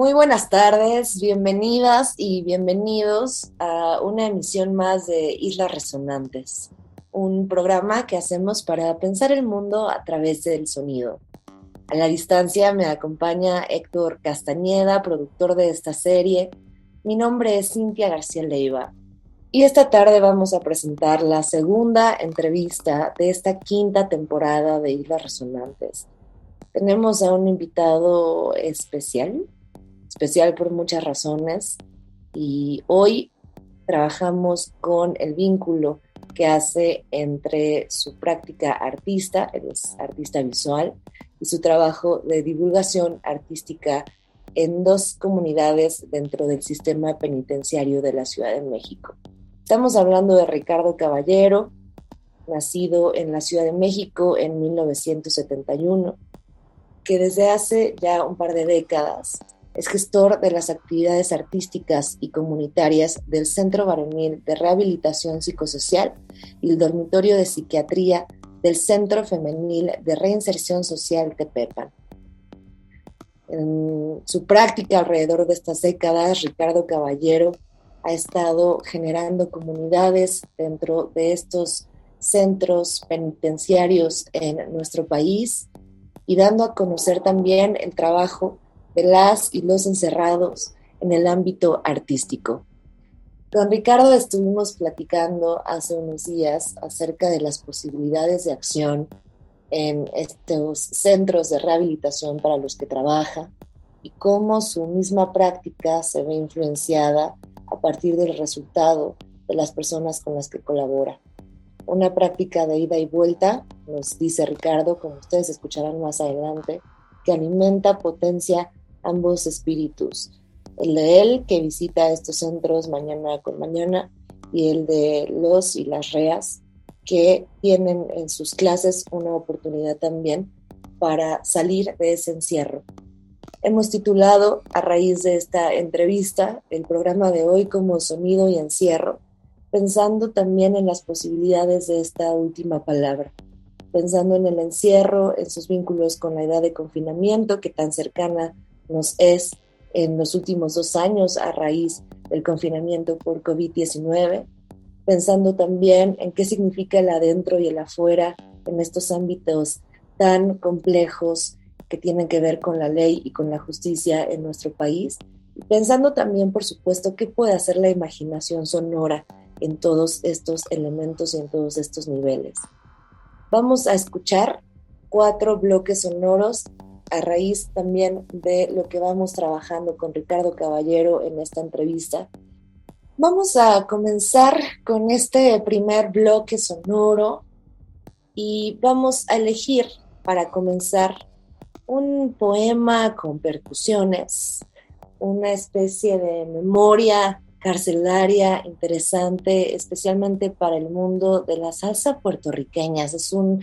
Muy buenas tardes, bienvenidas y bienvenidos a una emisión más de Islas Resonantes, un programa que hacemos para pensar el mundo a través del sonido. A la distancia me acompaña Héctor Castañeda, productor de esta serie. Mi nombre es Cintia García Leiva y esta tarde vamos a presentar la segunda entrevista de esta quinta temporada de Islas Resonantes. Tenemos a un invitado especial, especial por muchas razones, y hoy trabajamos con el vínculo que hace entre su práctica artista, él es artista visual, y su trabajo de divulgación artística en dos comunidades dentro del sistema penitenciario de la Ciudad de México. Estamos hablando de Ricardo Caballero, nacido en la Ciudad de México en 1971, que desde hace ya un par de décadas es gestor de las actividades artísticas y comunitarias del Centro Varonil de Rehabilitación Psicosocial y el Dormitorio de Psiquiatría del Centro Femenil de Reinserción Social Tepepan. En su práctica alrededor de estas décadas, Ricardo Caballero ha estado generando comunidades dentro de estos centros penitenciarios en nuestro país y dando a conocer también el trabajo de las y los encerrados en el ámbito artístico. Con Ricardo estuvimos platicando hace unos días acerca de las posibilidades de acción en estos centros de rehabilitación para los que trabaja y cómo su misma práctica se ve influenciada a partir del resultado de las personas con las que colabora. Una práctica de ida y vuelta, nos dice Ricardo, como ustedes escucharán más adelante, que alimenta, potencia ambos espíritus. El de él que visita estos centros mañana con mañana y el de los y las reas que tienen en sus clases una oportunidad también para salir de ese encierro, Hemos titulado, a raíz de esta entrevista, el programa de hoy como Sonido y Encierro, pensando también en las posibilidades de esta última palabra, pensando en el encierro, en sus vínculos con la edad de confinamiento que tan cercana nos es en los últimos dos años a raíz del confinamiento por COVID-19, pensando también en qué significa el adentro y el afuera en estos ámbitos tan complejos que tienen que ver con la ley y con la justicia en nuestro país, pensando también, por supuesto, qué puede hacer la imaginación sonora en todos estos elementos y en todos estos niveles. Vamos a escuchar cuatro bloques sonoros a raíz también de lo que vamos trabajando con Ricardo Caballero en esta entrevista. Vamos a comenzar con este primer bloque sonoro y vamos a elegir para comenzar un poema con percusiones, una especie de memoria carcelaria interesante, especialmente para el mundo de la salsa puertorriqueñas. Es un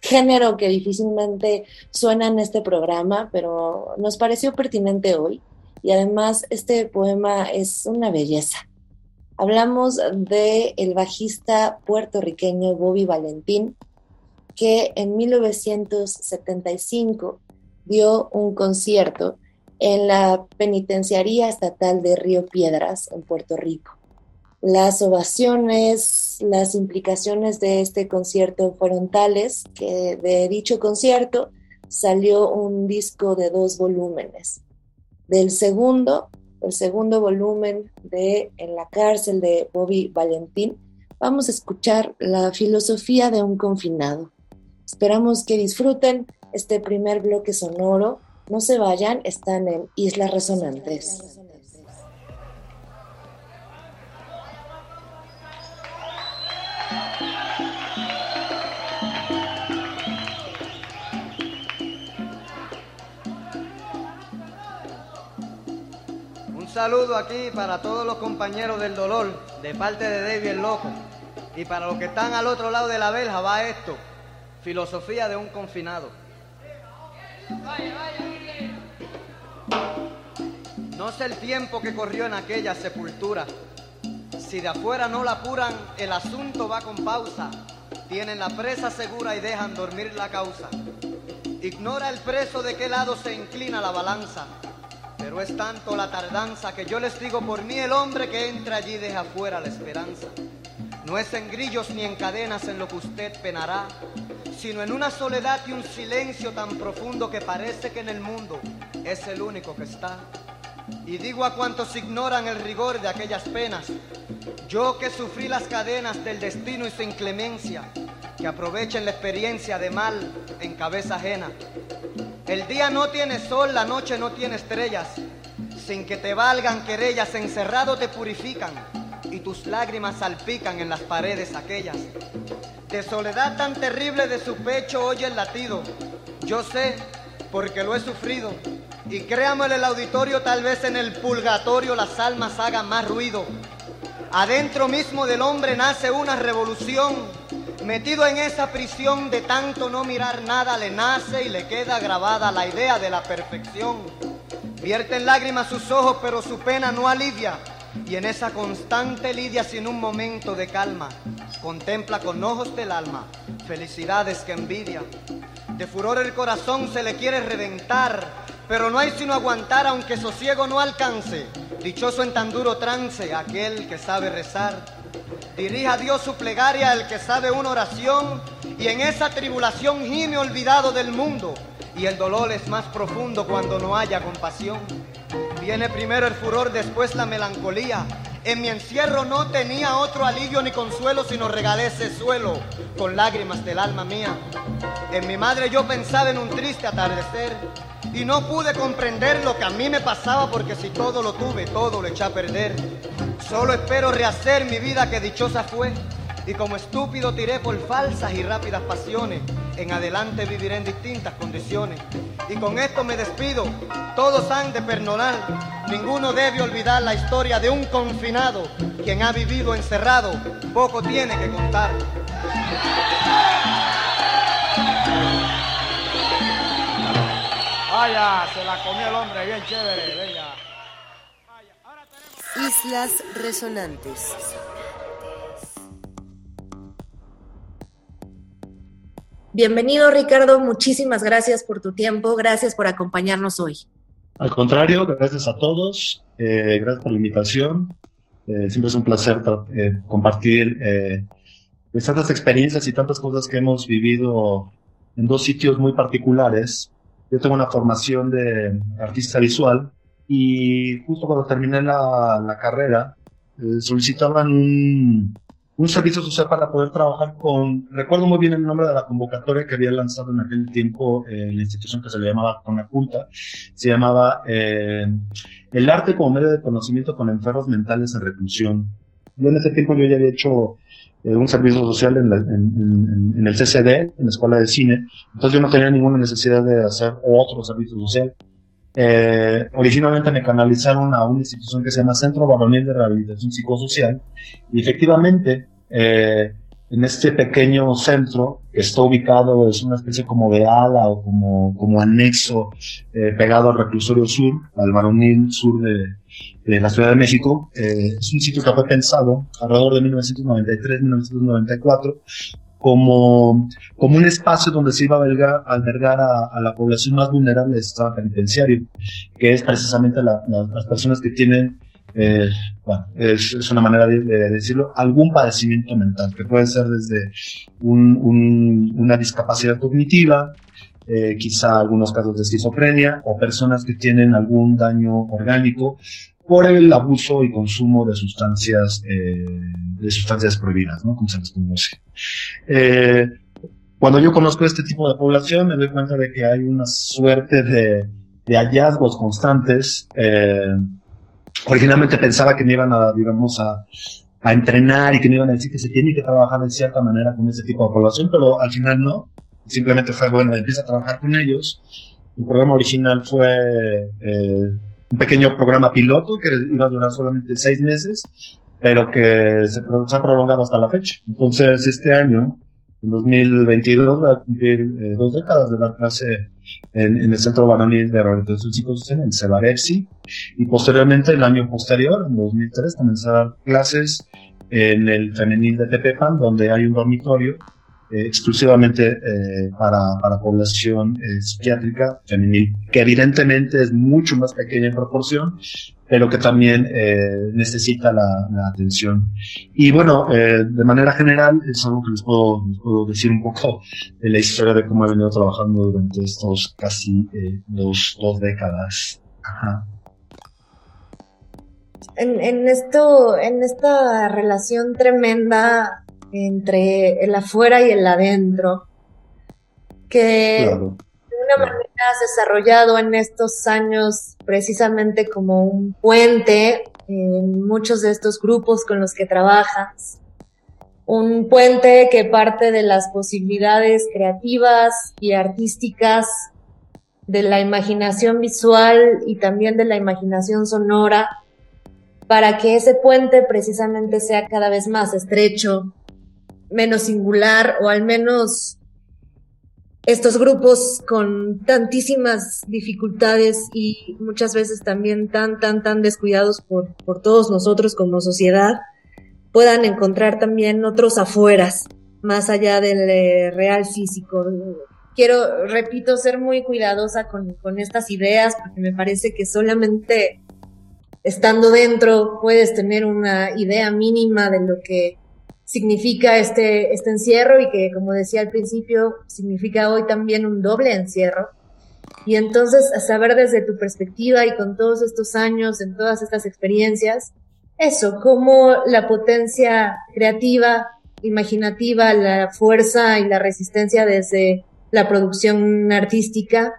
género que difícilmente suena en este programa, pero nos pareció pertinente hoy. Y además este poema es una belleza. Hablamos de bajista puertorriqueño Bobby Valentín, que en 1975 dio un concierto en la Penitenciaría Estatal de Río Piedras, en Puerto Rico. Las ovaciones, las implicaciones de este concierto fueron tales que de dicho concierto salió un disco de dos volúmenes. Del segundo, el segundo volumen de En la cárcel de Bobby Valentín, vamos a escuchar la filosofía de un confinado. Esperamos que disfruten este primer bloque sonoro. No se vayan, están en Islas Resonantes. Un saludo aquí para todos los compañeros del dolor de parte de David el Loco. Y para los que están al otro lado de la verja va esto, filosofía de un confinado. Vaya, vaya. No sé el tiempo que corrió en aquella sepultura. Si de afuera no la apuran, el asunto va con pausa. Tienen la presa segura y dejan dormir la causa. Ignora el preso de qué lado se inclina la balanza. Pero es tanto la tardanza que yo les digo por mí el hombre que entra allí deja fuera la esperanza. No es en grillos ni en cadenas en lo que usted penará, sino en una soledad y un silencio tan profundo que parece que en el mundo es el único que está. Y digo a cuantos ignoran el rigor de aquellas penas, yo que sufrí las cadenas del destino y su inclemencia, que aprovechen la experiencia de mal en cabeza ajena. El día no tiene sol, la noche no tiene estrellas. Sin que te valgan querellas, encerrado te purifican y tus lágrimas salpican en las paredes aquellas. De soledad tan terrible de su pecho oye el latido. Yo sé, porque lo he sufrido. Y créame el auditorio, tal vez en el purgatorio las almas hagan más ruido. Adentro mismo del hombre nace una revolución Metido en esa prisión de tanto no mirar nada, le nace y le queda grabada la idea de la perfección. Vierte en lágrimas sus ojos, pero su pena no alivia. Y en esa constante lidia sin un momento de calma, contempla con ojos del alma felicidades que envidia. De furor el corazón se le quiere reventar, pero no hay sino aguantar aunque sosiego no alcance. Dichoso en tan duro trance aquel que sabe rezar Dirija a Dios su plegaria el que sabe una oración y en esa tribulación gime olvidado del mundo y el dolor es más profundo cuando no haya compasión. Viene primero el furor, después la melancolía. En mi encierro no tenía otro alivio ni consuelo, sino regalé ese suelo con lágrimas del alma mía. En mi madre yo pensaba en un triste atardecer y no pude comprender lo que a mí me pasaba porque si todo lo tuve, todo lo eché a perder. Solo espero rehacer mi vida que dichosa fue y como estúpido tiré por falsas y rápidas pasiones. En adelante viviré en distintas condiciones. Y con esto me despido. Todos han de perdonar. Ninguno debe olvidar la historia de un confinado. Quien ha vivido encerrado, poco tiene que contar. Vaya, se la comió el hombre, bien chévere, venga. Islas Resonantes. Bienvenido Ricardo, muchísimas gracias por tu tiempo, gracias por acompañarnos hoy. Al contrario, gracias a todos, eh, gracias por la invitación. Eh, siempre es un placer eh, compartir pues, tantas experiencias y tantas cosas que hemos vivido en dos sitios muy particulares yo tengo una formación de artista visual y justo cuando terminé la, la carrera solicitaban un, un, servicio social para poder trabajar con, recuerdo muy bien el nombre de la convocatoria que había lanzado en aquel tiempo eh, la institución que se le llamaba Conaculta, se llamaba eh, El arte como medio de conocimiento con enfermos mentales en reclusión. Yo en ese tiempo yo ya había hecho eh, un servicio social en, en, el CCD, en la Escuela de Cine. Entonces yo no tenía ninguna necesidad de hacer otro servicio social. Eh, originalmente me canalizaron a una institución que se llama Centro Varonil de Rehabilitación Psicosocial y efectivamente eh, en este pequeño centro que está ubicado, es una especie como de ala o como, como anexo eh, pegado al reclusorio sur, al varonil sur de, de la Ciudad de México. Eh, es un sitio que fue pensado alrededor de 1993-1994 como, como un espacio donde se iba a albergar, a, la población más vulnerable del sistema penitenciario, que es precisamente la, la, las personas que tienen eh, bueno, es, una manera de, de, decirlo, algún padecimiento mental, que puede ser desde un, una discapacidad cognitiva, eh, quizá algunos casos de esquizofrenia, o personas que tienen algún daño orgánico por el abuso y consumo de sustancias, eh, de sustancias prohibidas, ¿no? Como se les conoce. Eh, cuando yo conozco este tipo de población, me doy cuenta de que hay una suerte de, de hallazgos constantes, eh, originalmente pensaba que me iban a, digamos, a, a entrenar y que me iban a decir que se tiene que trabajar de cierta manera con ese tipo de población, pero al final no. Simplemente fue, bueno, empieza a trabajar con ellos. El programa original fue eh, un pequeño programa piloto que iba a durar solamente seis meses, pero que se, se ha prolongado hasta la fecha. Entonces, este año, en 2022, va a cumplir eh, dos décadas de dar clase en, en el Centro Varonil de Rehabilitación Psicosocial, en Cebarepsi, y posteriormente, el año posterior, en 2003, comencé a dar clases en el femenil de Tepepan, donde hay un dormitorio eh, exclusivamente eh, para, para población eh, psiquiátrica femenil, que evidentemente es mucho más pequeña en proporción, pero que también necesita la, atención. Y bueno, de manera general, es algo que les puedo, decir un poco de la historia de cómo he venido trabajando durante estos casi dos, dos décadas. En, en, esto, en esta relación tremenda entre el afuera y el adentro, que claro, de una claro. manera has desarrollado en estos años precisamente como un puente en muchos de estos grupos con los que trabajas. Un puente que parte de las posibilidades creativas y artísticas, de la imaginación visual y también de la imaginación sonora, para que ese puente precisamente sea cada vez más estrecho, menos singular o al menos estos grupos con tantísimas dificultades y muchas veces también tan, tan, tan descuidados por, por todos nosotros como sociedad, puedan encontrar también otros afueras, más allá del eh, real físico. Quiero, repito, ser muy cuidadosa con, con estas ideas porque me parece que solamente estando dentro puedes tener una idea mínima de lo que significa este, este encierro y que, como decía al principio, significa hoy también un doble encierro. Y entonces, a saber desde tu perspectiva y con todos estos años, en todas estas experiencias, eso, cómo la potencia creativa, imaginativa, la fuerza y la resistencia desde la producción artística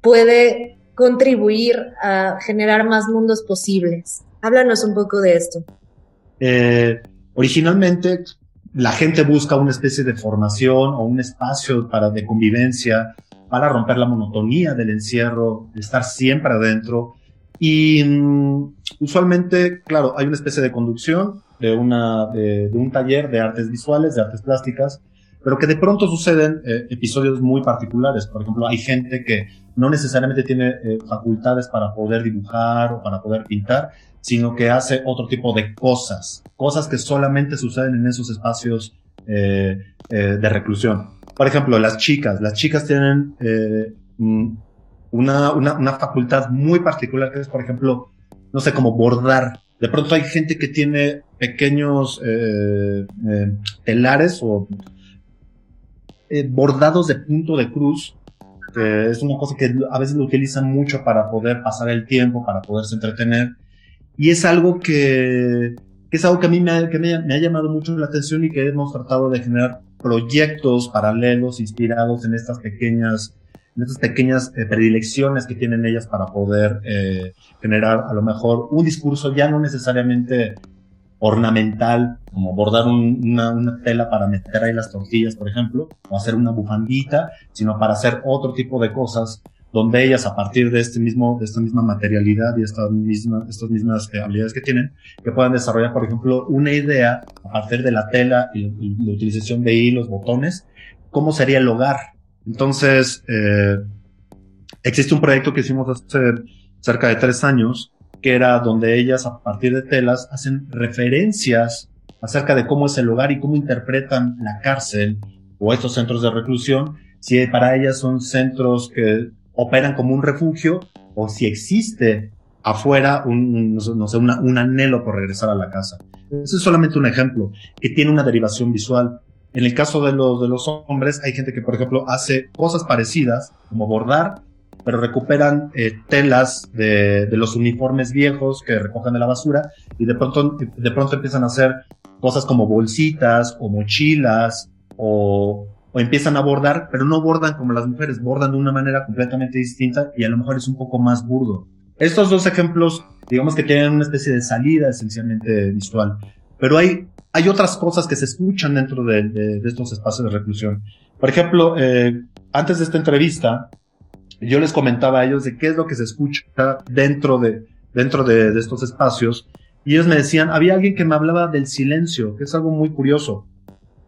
puede contribuir a generar más mundos posibles. Háblanos un poco de esto. Eh, Originalmente, la gente busca una especie de formación o un espacio para de convivencia, para romper la monotonía del encierro, estar siempre adentro. Y um, usualmente, claro, hay una especie de conducción de, una, de, un taller de artes visuales, de artes plásticas, pero que de pronto suceden eh, episodios muy particulares. Por ejemplo, hay gente que no necesariamente tiene eh, facultades para poder dibujar o para poder pintar, sino que hace otro tipo de cosas, cosas que solamente suceden en esos espacios eh, eh, de reclusión. Por ejemplo, las chicas, las chicas tienen eh, una, una, una, facultad muy particular que es, por ejemplo, no sé, como bordar. De pronto hay gente que tiene pequeños telares o bordados de punto de cruz, es una cosa que a veces lo utilizan mucho para poder pasar el tiempo, para poderse entretener y es algo que, que es algo que a mí me ha, que me, ha llamado mucho la atención y que hemos tratado de generar proyectos paralelos inspirados en estas pequeñas en estas pequeñas eh, predilecciones que tienen ellas para poder eh, generar a lo mejor un discurso ya no necesariamente ornamental, como bordar un, una, una, tela para meter ahí las tortillas, por ejemplo, o hacer una bufandita, sino para hacer otro tipo de cosas donde ellas a partir de este mismo, de esta misma materialidad y estas mismas eh, habilidades que tienen, que puedan desarrollar, por ejemplo, una idea a partir de la tela y, y la utilización de hilos, botones, cómo sería el hogar. Entonces, eh, existe un proyecto que hicimos hace cerca de tres años, que era donde ellas a partir de telas hacen referencias acerca de cómo es el hogar y cómo interpretan la cárcel o estos centros de reclusión, si para ellas son centros que operan como un refugio o si existe afuera un, no sé, un anhelo por regresar a la casa. Ese es solamente un ejemplo que tiene una derivación visual. En el caso de los, de los hombres, hay gente que, por ejemplo, hace cosas parecidas, como bordar, pero recuperan eh, telas de, de, los uniformes viejos que recogen de la basura y de pronto, de pronto empiezan a hacer cosas como bolsitas o mochilas o, o empiezan a bordar, pero no bordan como las mujeres, bordan de una manera completamente distinta y a lo mejor es un poco más burdo. Estos dos ejemplos, digamos que tienen una especie de salida esencialmente visual, pero hay, hay otras cosas que se escuchan dentro de, estos espacios de reclusión. Por ejemplo, eh, antes de esta entrevista, yo les comentaba a ellos de qué es lo que se escucha dentro de, dentro de, de estos espacios y ellos me decían, había alguien que me hablaba del silencio, que es algo muy curioso.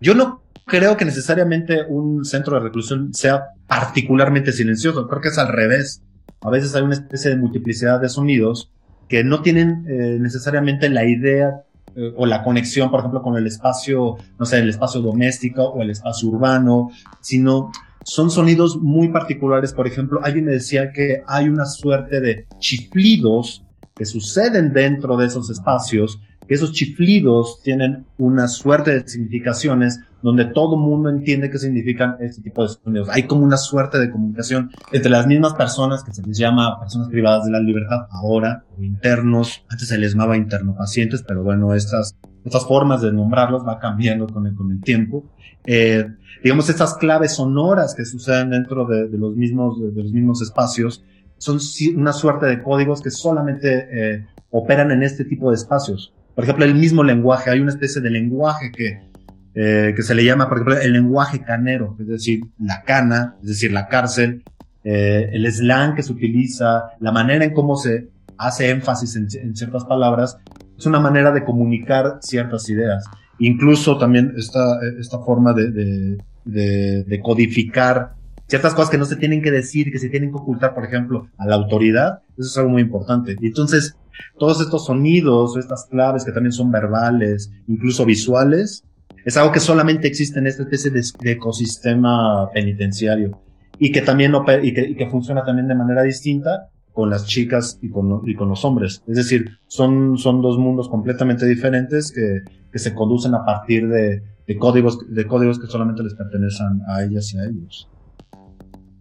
Yo no creo que necesariamente un centro de reclusión sea particularmente silencioso, creo que es al revés. A veces hay una especie de multiplicidad de sonidos que no tienen eh, necesariamente la idea eh, o la conexión, por ejemplo, con el espacio, no sé, el espacio doméstico o el espacio urbano, sino son sonidos muy particulares. Por ejemplo, alguien me decía que hay una suerte de chiflidos que suceden dentro de esos espacios, que esos chiflidos tienen una suerte de significaciones donde todo mundo entiende qué significan este tipo de sonidos. Hay como una suerte de comunicación entre las mismas personas que se les llama personas privadas de la libertad ahora, o internos, antes se les llamaba interno pacientes, pero bueno, estas, estas formas de nombrarlos va cambiando con el, con el tiempo. Eh, digamos, estas claves sonoras que suceden dentro de, los mismos, de los mismos espacios, son una suerte de códigos que solamente eh, operan en este tipo de espacios. Por ejemplo, el mismo lenguaje, hay una especie de lenguaje que, eh, que se le llama, por ejemplo, el lenguaje canero, es decir, la cana, es decir, la cárcel, eh, el slang que se utiliza, la manera en cómo se hace énfasis en, en, ciertas palabras, es una manera de comunicar ciertas ideas. Incluso también esta, esta forma de, de, de, de codificar ciertas cosas que no se tienen que decir, que se tienen que ocultar, por ejemplo, a la autoridad, eso es algo muy importante. Y entonces, todos estos sonidos, estas claves que también son verbales, incluso visuales, es algo que solamente existe en esta especie de, ecosistema penitenciario y que también y y que funciona también de manera distinta con las chicas y con, y con los hombres. Es decir, son, son dos mundos completamente diferentes que, que se conducen a partir de, de, códigos, de códigos que solamente les pertenecen a ellas y a ellos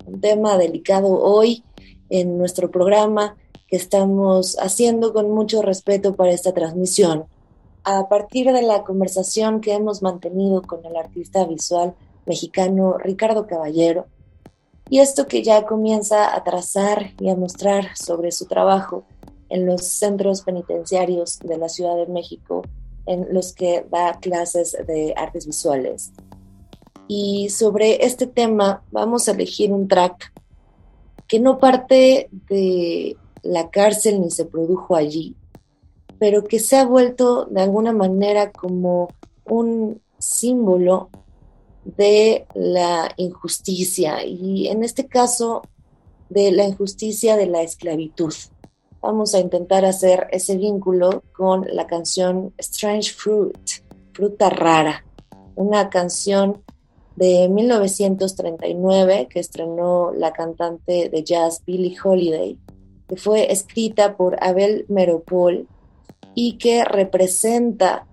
un tema delicado hoy en nuestro programa que estamos haciendo con mucho respeto para esta transmisión. A partir de la conversación que hemos mantenido con el artista visual mexicano Ricardo Caballero, y esto que ya comienza a trazar y a mostrar sobre su trabajo en los centros penitenciarios de la Ciudad de México, en los que da clases de artes visuales. Y sobre este tema vamos a elegir un track que no parte de la cárcel ni se produjo allí, pero que se ha vuelto de alguna manera como un símbolo de la injusticia y en este caso de la injusticia de la esclavitud. Vamos a intentar hacer ese vínculo con la canción Strange Fruit, fruta rara, una canción de 1939 que estrenó la cantante de jazz Billie Holiday, que fue escrita por Abel Meropol y que representa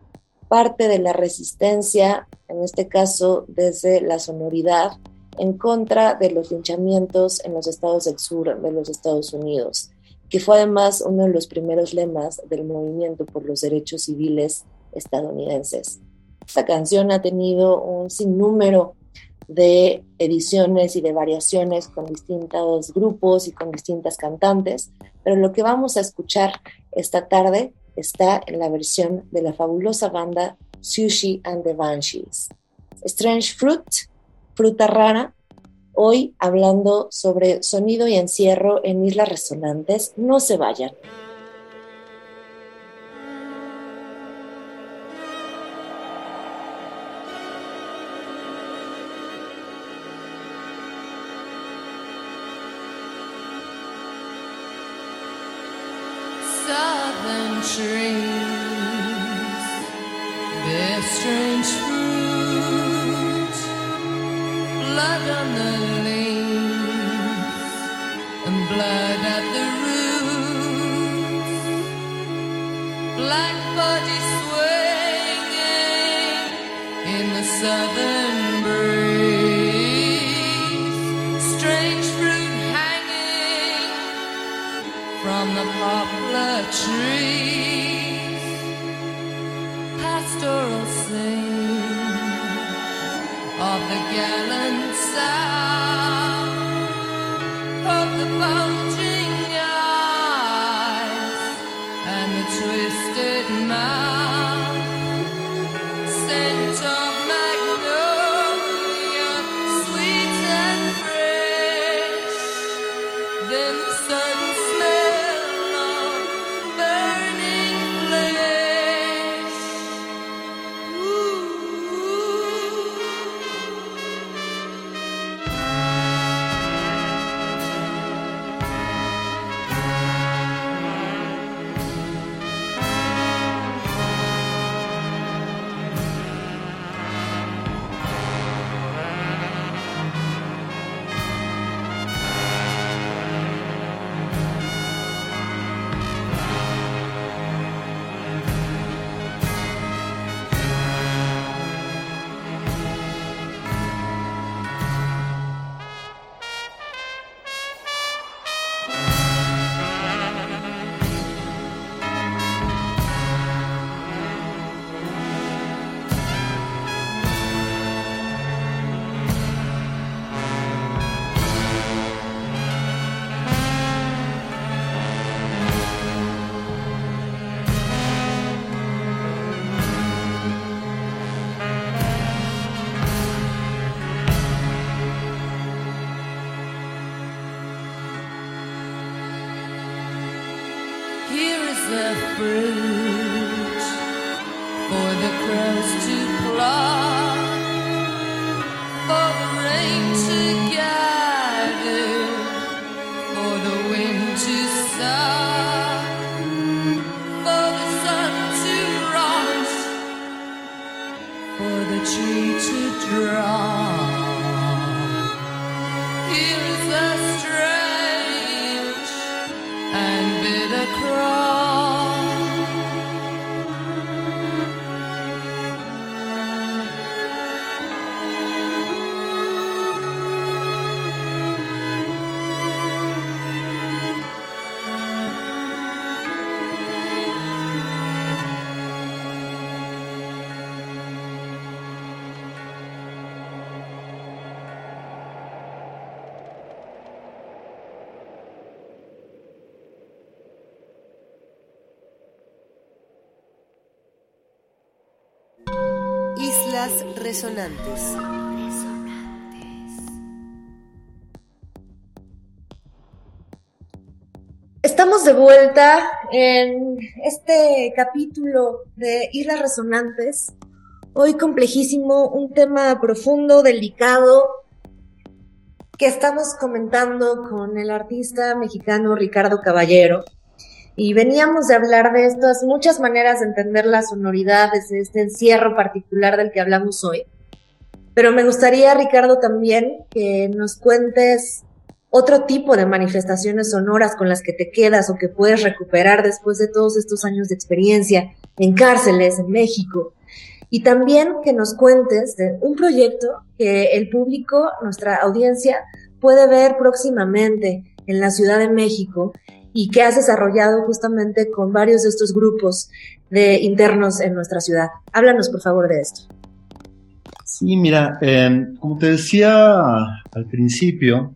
parte de la resistencia, en este caso desde la sonoridad, en contra de los linchamientos en los estados del sur de los Estados Unidos, que fue además uno de los primeros lemas del movimiento por los derechos civiles estadounidenses. Esta canción ha tenido un sinnúmero de ediciones y de variaciones con distintos grupos y con distintas cantantes, pero lo que vamos a escuchar esta tarde está en la versión de la fabulosa banda Sushi and the Banshees. Strange Fruit, fruta rara, hoy hablando sobre sonido y encierro en islas resonantes. No se vayan. Strong. Here's a Resonantes. Estamos de vuelta en este capítulo de Islas Resonantes. Hoy complejísimo, un tema profundo, delicado, que estamos comentando con el artista mexicano Ricardo Caballero. Y veníamos de hablar de estas muchas maneras de entender las sonoridades de este encierro particular del que hablamos hoy. Pero me gustaría, Ricardo, también que nos cuentes otro tipo de manifestaciones sonoras con las que te quedas o que puedes recuperar después de todos estos años de experiencia en cárceles en México. Y también que nos cuentes de un proyecto que el público, nuestra audiencia, puede ver próximamente en la Ciudad de México y que has desarrollado justamente con varios de estos grupos de internos en nuestra ciudad. Háblanos, por favor, de esto. Sí, mira, eh, como te decía al principio,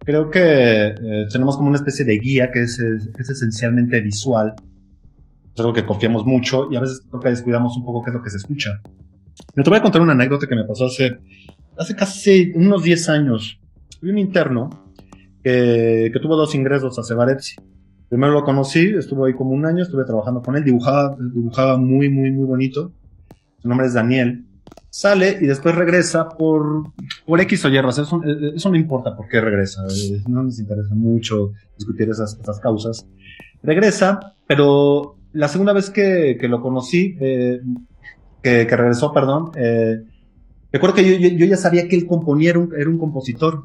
creo que eh, tenemos como una especie de guía que es, es, es esencialmente visual. Es algo que confiamos mucho y a veces creo que descuidamos un poco qué es lo que se escucha. Me te voy a contar una anécdota que me pasó hace, hace casi unos 10 años. Hay un interno que tuvo dos ingresos a Cebarepsi. Primero lo conocí, estuvo ahí como un año, estuve trabajando con él, dibujaba, dibujaba muy, muy, muy bonito. Su nombre es Daniel. Sale y después regresa por, por X o Y razón. Eso, eso no importa por qué regresa. eh, No nos interesa mucho discutir esas, esas causas. Regresa, pero la segunda vez que, que lo conocí, eh, que, que regresó, perdón, eh, recuerdo que yo, yo, yo ya sabía que él componía, era un, era un compositor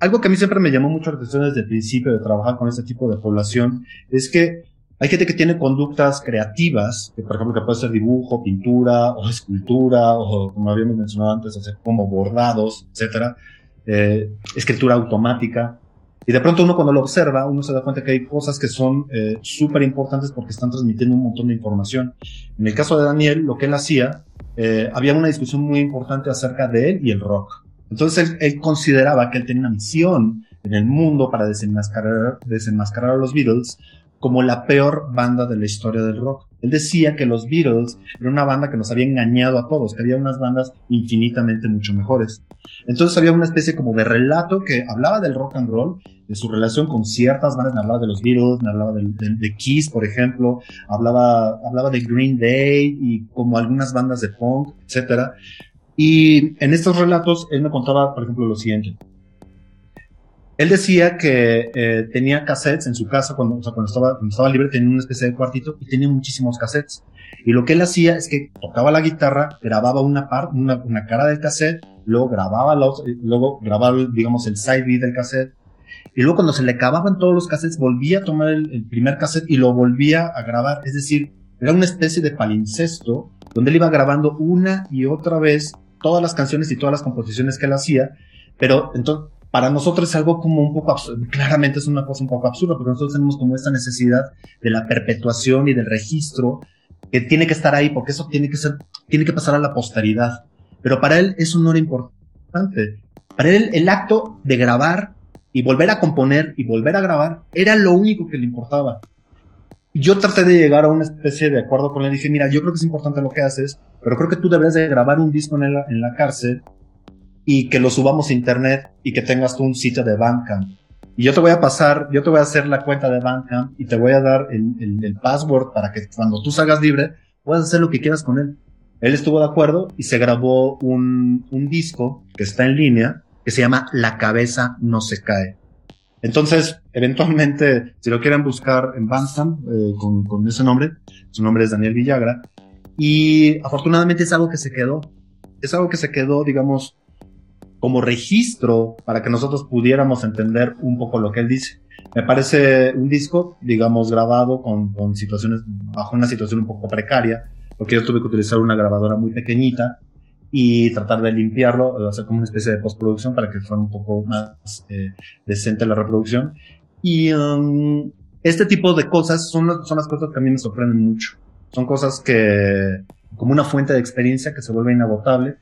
algo que a mí siempre me llamó mucho la atención desde el principio de trabajar con este tipo de población es que hay gente que tiene conductas creativas, que por ejemplo que puede ser dibujo, pintura o escultura o como habíamos mencionado antes, hacer como bordados, etcétera, eh, escritura automática. Y de pronto uno cuando lo observa, uno se da cuenta que hay cosas que son eh, súper importantes porque están transmitiendo un montón de información. En el caso de Daniel, lo que él hacía, eh, había una discusión muy importante acerca de él y el rock. Entonces él, consideraba que él tenía una misión en el mundo para desenmascarar, desenmascarar a los Beatles como la peor banda de la historia del rock. Él decía que los Beatles era una banda que nos había engañado a todos, que había unas bandas infinitamente mucho mejores. Entonces había una especie como de relato que hablaba del rock and roll, de su relación con ciertas bandas, me hablaba de los Beatles, me hablaba de, de, de Kiss, por ejemplo, hablaba, hablaba de Green Day y como algunas bandas de punk, etcétera. Y en estos relatos, él me contaba, por ejemplo, lo siguiente. Él decía que eh, tenía cassettes en su casa cuando, o sea, cuando, estaba, cuando estaba libre, tenía una especie de cuartito y tenía muchísimos cassettes. Y lo que él hacía es que tocaba la guitarra, grababa una parte, una, una, cara del cassette, luego grababa luego grababa, digamos, el side B del cassette. Y luego cuando se le acababan todos los cassettes, volvía a tomar el, el primer cassette y lo volvía a grabar. Es decir, era una especie de palincesto donde él iba grabando una y otra vez todas las canciones y todas las composiciones que él hacía, pero entonces para nosotros es algo como un poco absurdo, claramente es una cosa un poco absurda, porque nosotros tenemos como esta necesidad de la perpetuación y del registro que tiene que estar ahí, porque eso tiene que ser, tiene que pasar a la posteridad. Pero para él eso no era importante. Para él el acto de grabar y volver a componer y volver a grabar era lo único que le importaba. Yo traté de llegar a una especie de acuerdo con él. Dije, mira, yo creo que es importante lo que haces, pero creo que tú deberías de grabar un disco en la, en la cárcel y que lo subamos a internet y que tengas tú un sitio de Bandcamp. y yo te voy a pasar, yo te voy a hacer la cuenta de Bandcamp y te voy a dar el, el, password para que cuando tú salgas libre puedas hacer lo que quieras con él. Él estuvo de acuerdo y se grabó un, un disco que está en línea que se llama La cabeza no se cae. Entonces, eventualmente, si lo quieren buscar en Bandcamp eh, con, con ese nombre, su nombre es Daniel Villagra, y afortunadamente es algo que se quedó. Es algo que se quedó, digamos, como registro para que nosotros pudiéramos entender un poco lo que él dice. Me parece un disco, digamos, grabado con, con situaciones, bajo una situación un poco precaria, porque yo tuve que utilizar una grabadora muy pequeñita y tratar de limpiarlo, hacer como una especie de postproducción para que fuera un poco más eh, decente la reproducción. Y um, este tipo de cosas son, son las cosas que a mí me sorprenden mucho. Son cosas que, como una fuente de experiencia que se vuelve inagotable.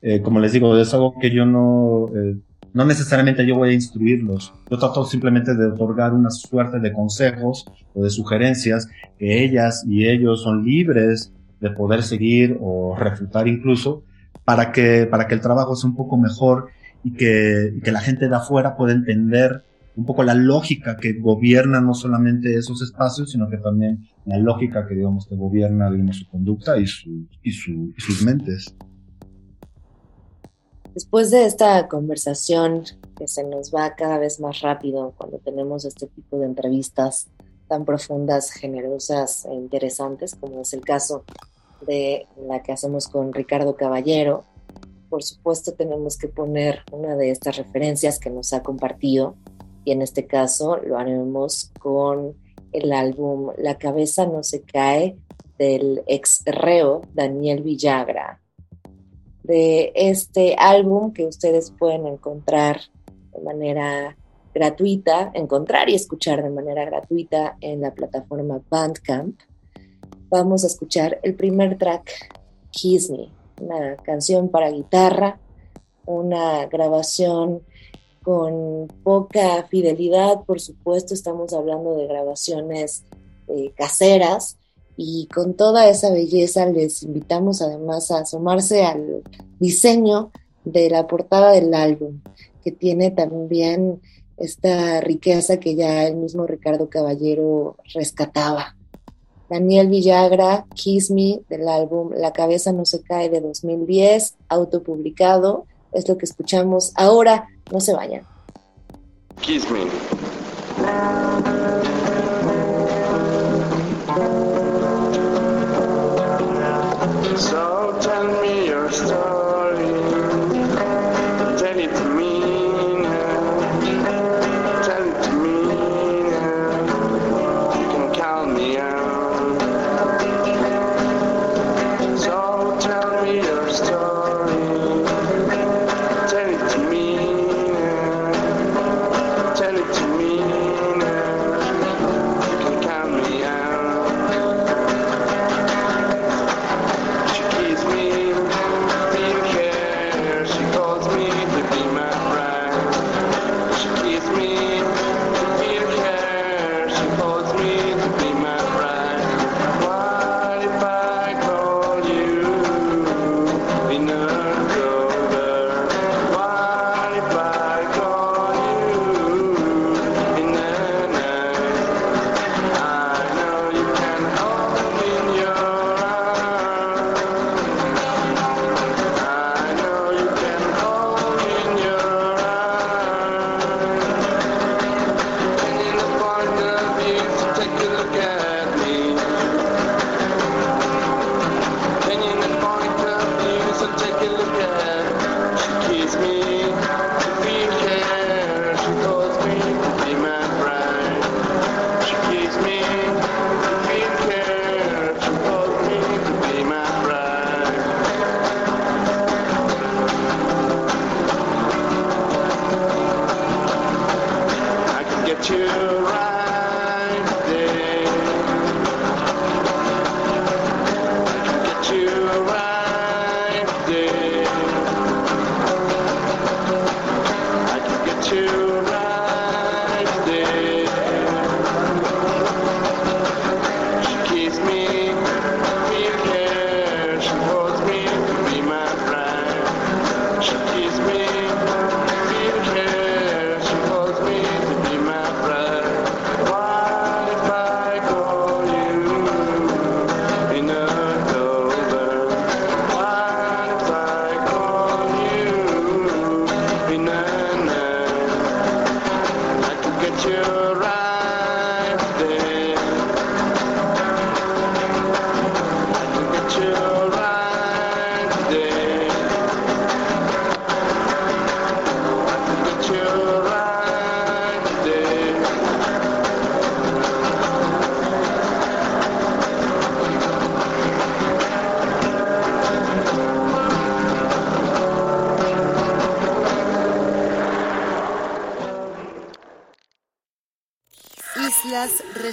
Eh, como les digo, es algo que yo no, eh, no necesariamente yo voy a instruirlos. Yo trato simplemente de otorgar una suerte de consejos o de sugerencias que ellas y ellos son libres de poder seguir o refutar incluso para que, para que el trabajo sea un poco mejor y que, y que la gente de afuera pueda entender un poco la lógica que gobierna no solamente esos espacios, sino que también la lógica que digamos que gobierna digamos, su conducta y, su, y, su, y sus mentes. Después de esta conversación que se nos va cada vez más rápido cuando tenemos este tipo de entrevistas tan profundas, generosas e interesantes, como es el caso de la que hacemos con Ricardo Caballero. Por supuesto, tenemos que poner una de estas referencias que nos ha compartido, y en este caso lo haremos con el álbum La cabeza no se cae del ex reo Daniel Villagra. De este álbum que ustedes pueden encontrar de manera gratuita, encontrar y escuchar de manera gratuita en la plataforma Bandcamp. Vamos a escuchar el primer track, Kiss Me, una canción para guitarra, una grabación con poca fidelidad, por supuesto, estamos hablando de grabaciones eh, caseras y con toda esa belleza les invitamos además a asomarse al diseño de la portada del álbum, que tiene también esta riqueza que ya el mismo Ricardo Caballero rescataba. Daniel Villagra, Kiss Me, del álbum La cabeza no se cae de 2010, autopublicado, es lo que escuchamos ahora, no se vayan. Kiss Me. So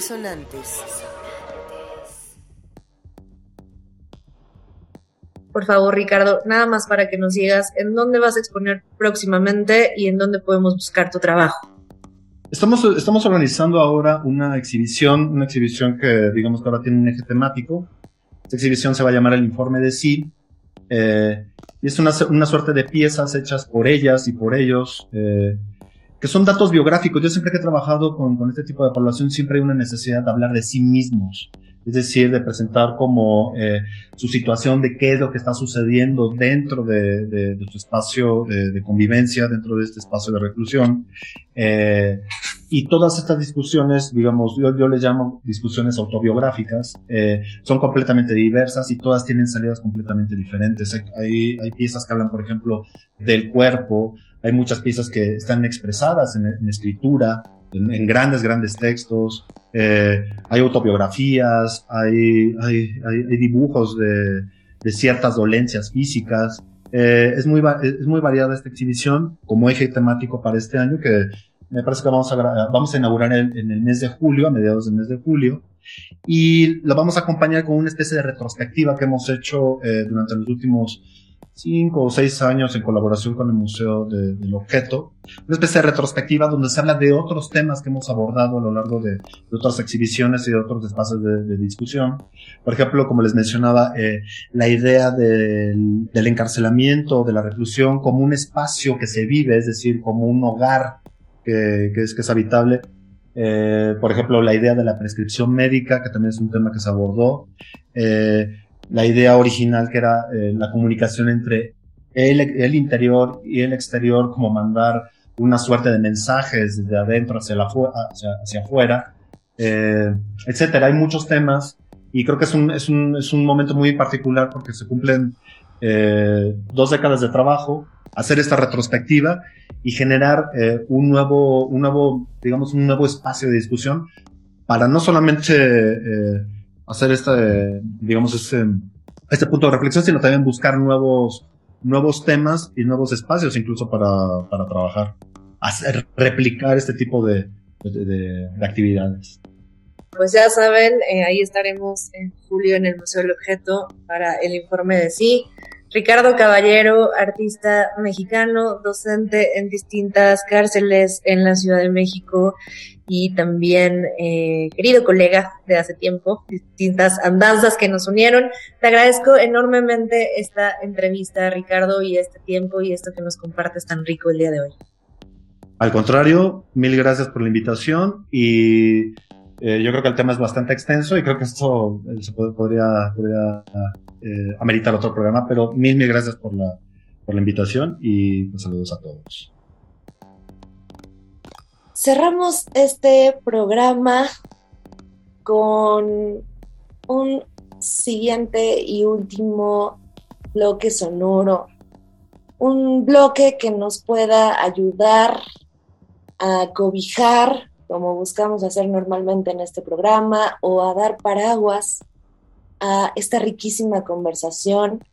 Resonantes. Por favor, Ricardo, nada más para que nos digas en dónde vas a exponer próximamente y en dónde podemos buscar tu trabajo. Estamos, estamos organizando ahora una exhibición, una exhibición que digamos que ahora tiene un eje temático. Esta exhibición se va a llamar el informe de sí. eh, y es una, una suerte de piezas hechas por ellas y por ellos, eh, que son datos biográficos. Yo siempre que he trabajado con, con este tipo de población, siempre hay una necesidad de hablar de sí mismos. Es decir, de presentar como eh, su situación de qué es lo que está sucediendo dentro de, de, de su espacio de, de, convivencia, dentro de este espacio de reclusión. Eh, y todas estas discusiones, digamos, yo, yo les llamo discusiones autobiográficas, eh, son completamente diversas y todas tienen salidas completamente diferentes. Hay, hay, piezas que hablan, por ejemplo, del cuerpo, hay muchas piezas que están expresadas en, en escritura, en, en, grandes, grandes textos, eh, hay autobiografías, hay, hay, hay, hay dibujos de, de, ciertas dolencias físicas. Eh, es, muy, es muy variada esta exhibición como eje temático para este año que me parece que vamos a, vamos a inaugurar en, en el mes de julio, a mediados del mes de julio, y lo vamos a acompañar con una especie de retrospectiva que hemos hecho eh, durante los últimos cinco o seis años en colaboración con el Museo de, del Objeto, una especie de retrospectiva donde se habla de otros temas que hemos abordado a lo largo de, de otras exhibiciones y de otros espacios de, de, discusión. Por ejemplo, como les mencionaba, eh, la idea del, del encarcelamiento, de la reclusión como un espacio que se vive, es decir, como un hogar que, que, es, que es habitable. Eh, por ejemplo, la idea de la prescripción médica, que también es un tema que se abordó. Eh, la idea original que era eh, la comunicación entre el, el, interior y el exterior, como mandar una suerte de mensajes desde adentro hacia, la, hacia, hacia afuera, eh, etcétera. Hay muchos temas y creo que es un, es un, es un momento muy particular porque se cumplen eh, dos décadas de trabajo, hacer esta retrospectiva y generar eh, un nuevo, un nuevo, digamos, un nuevo espacio de discusión para no solamente eh, hacer este, digamos, este, este punto de reflexión, sino también buscar nuevos, nuevos temas y nuevos espacios incluso para, para trabajar, replicar este tipo de, de actividades. Pues ya saben, eh, ahí estaremos en julio en el Museo del Objeto para el informe de sí. Ricardo Caballero, artista mexicano, docente en distintas cárceles en la Ciudad de México y también eh, querido colega de hace tiempo, distintas andanzas que nos unieron. Te agradezco enormemente esta entrevista, Ricardo, y este tiempo y esto que nos compartes tan rico el día de hoy. Al contrario, mil gracias por la invitación y eh, yo creo que el tema es bastante extenso y creo que esto eh, se podría eh, ameritar otro programa, pero mil, mil gracias por la, por la invitación y pues, saludos a todos. Cerramos este programa con un siguiente y último bloque sonoro. Un bloque que nos pueda ayudar a cobijar, como buscamos hacer normalmente en este programa, o a dar paraguas a esta riquísima conversación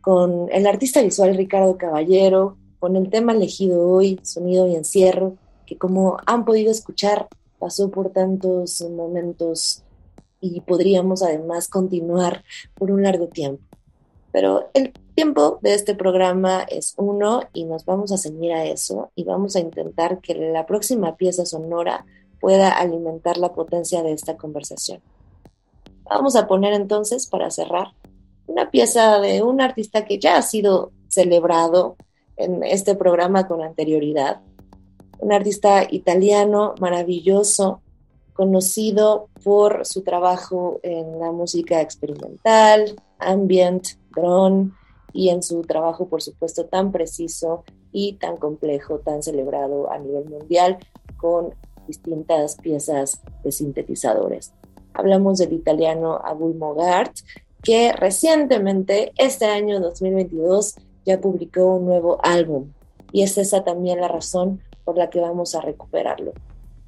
con el artista visual Ricardo Caballero, con el tema elegido hoy, Sonido y Encierro, que como han podido escuchar, pasó por tantos momentos y podríamos además continuar por un largo tiempo. Pero el tiempo de este programa es uno y nos vamos a ceñir a eso y vamos a intentar que la próxima pieza sonora pueda alimentar la potencia de esta conversación. Vamos a poner entonces, para cerrar, una pieza de un artista que ya ha sido celebrado en este programa con anterioridad, un artista italiano maravilloso, conocido por su trabajo en la música experimental, ambient, drone y en su trabajo, por supuesto, tan preciso y tan complejo, tan celebrado a nivel mundial con distintas piezas de sintetizadores. Hablamos del italiano Abul Mogart, que recientemente, este año 2022, ya publicó un nuevo álbum. Y es esa también la razón por la que vamos a recuperarlo.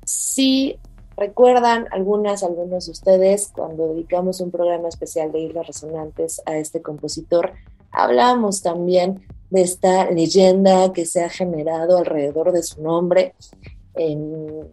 Si recuerdan algunas, algunos de ustedes, cuando dedicamos un programa especial de Islas Resonantes a este compositor, hablamos también de esta leyenda que se ha generado alrededor de su nombre en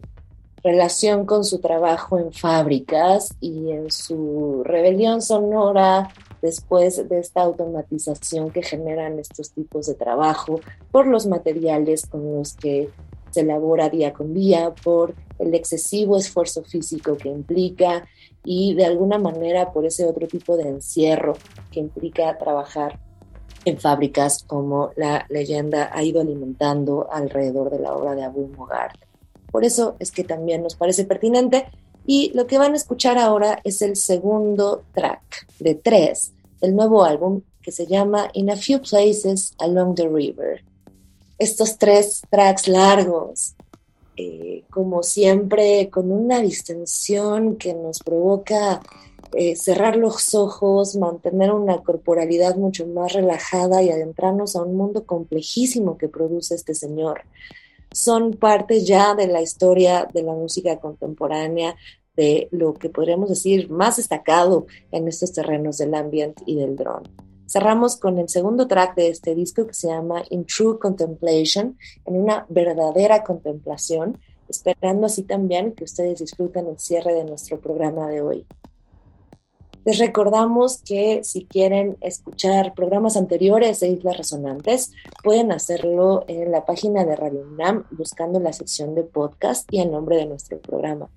relación con su trabajo en fábricas y en su rebelión sonora después de esta automatización que generan estos tipos de trabajo por los materiales con los que se elabora día con día, por el excesivo esfuerzo físico que implica y de alguna manera por ese otro tipo de encierro que implica trabajar en fábricas como la leyenda ha ido alimentando alrededor de la obra de Abu Mogart. Por eso es que también nos parece pertinente y lo que van a escuchar ahora es el segundo track de tres del nuevo álbum que se llama In a Few Places Along the River. Estos tres tracks largos, eh, como siempre, con una distensión que nos provoca eh, cerrar los ojos, mantener una corporalidad mucho más relajada y adentrarnos a un mundo complejísimo que produce este señor. Son parte ya de la historia de la música contemporánea, de lo que podríamos decir más destacado en estos terrenos del ambiente y del drone. Cerramos con el segundo track de este disco que se llama In True Contemplation, en una verdadera contemplación, esperando así también que ustedes disfruten el cierre de nuestro programa de hoy. Les recordamos que si quieren escuchar programas anteriores de Islas Resonantes, pueden hacerlo en la página de Radio UNAM buscando la sección de podcast y el nombre de nuestro programa.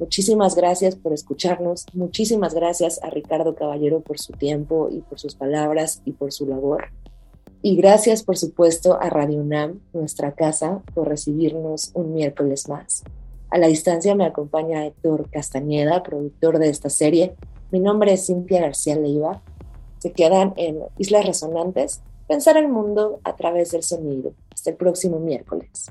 Muchísimas gracias por escucharnos, muchísimas gracias a Ricardo Caballero por su tiempo y por sus palabras y por su labor. Y gracias, por supuesto, a Radio UNAM, nuestra casa, por recibirnos un miércoles más. A la distancia me acompaña Héctor Castañeda, productor de esta serie, mi nombre es Cintia García Leiva. Se quedan en Islas Resonantes, pensar el mundo a través del sonido. Hasta el próximo miércoles.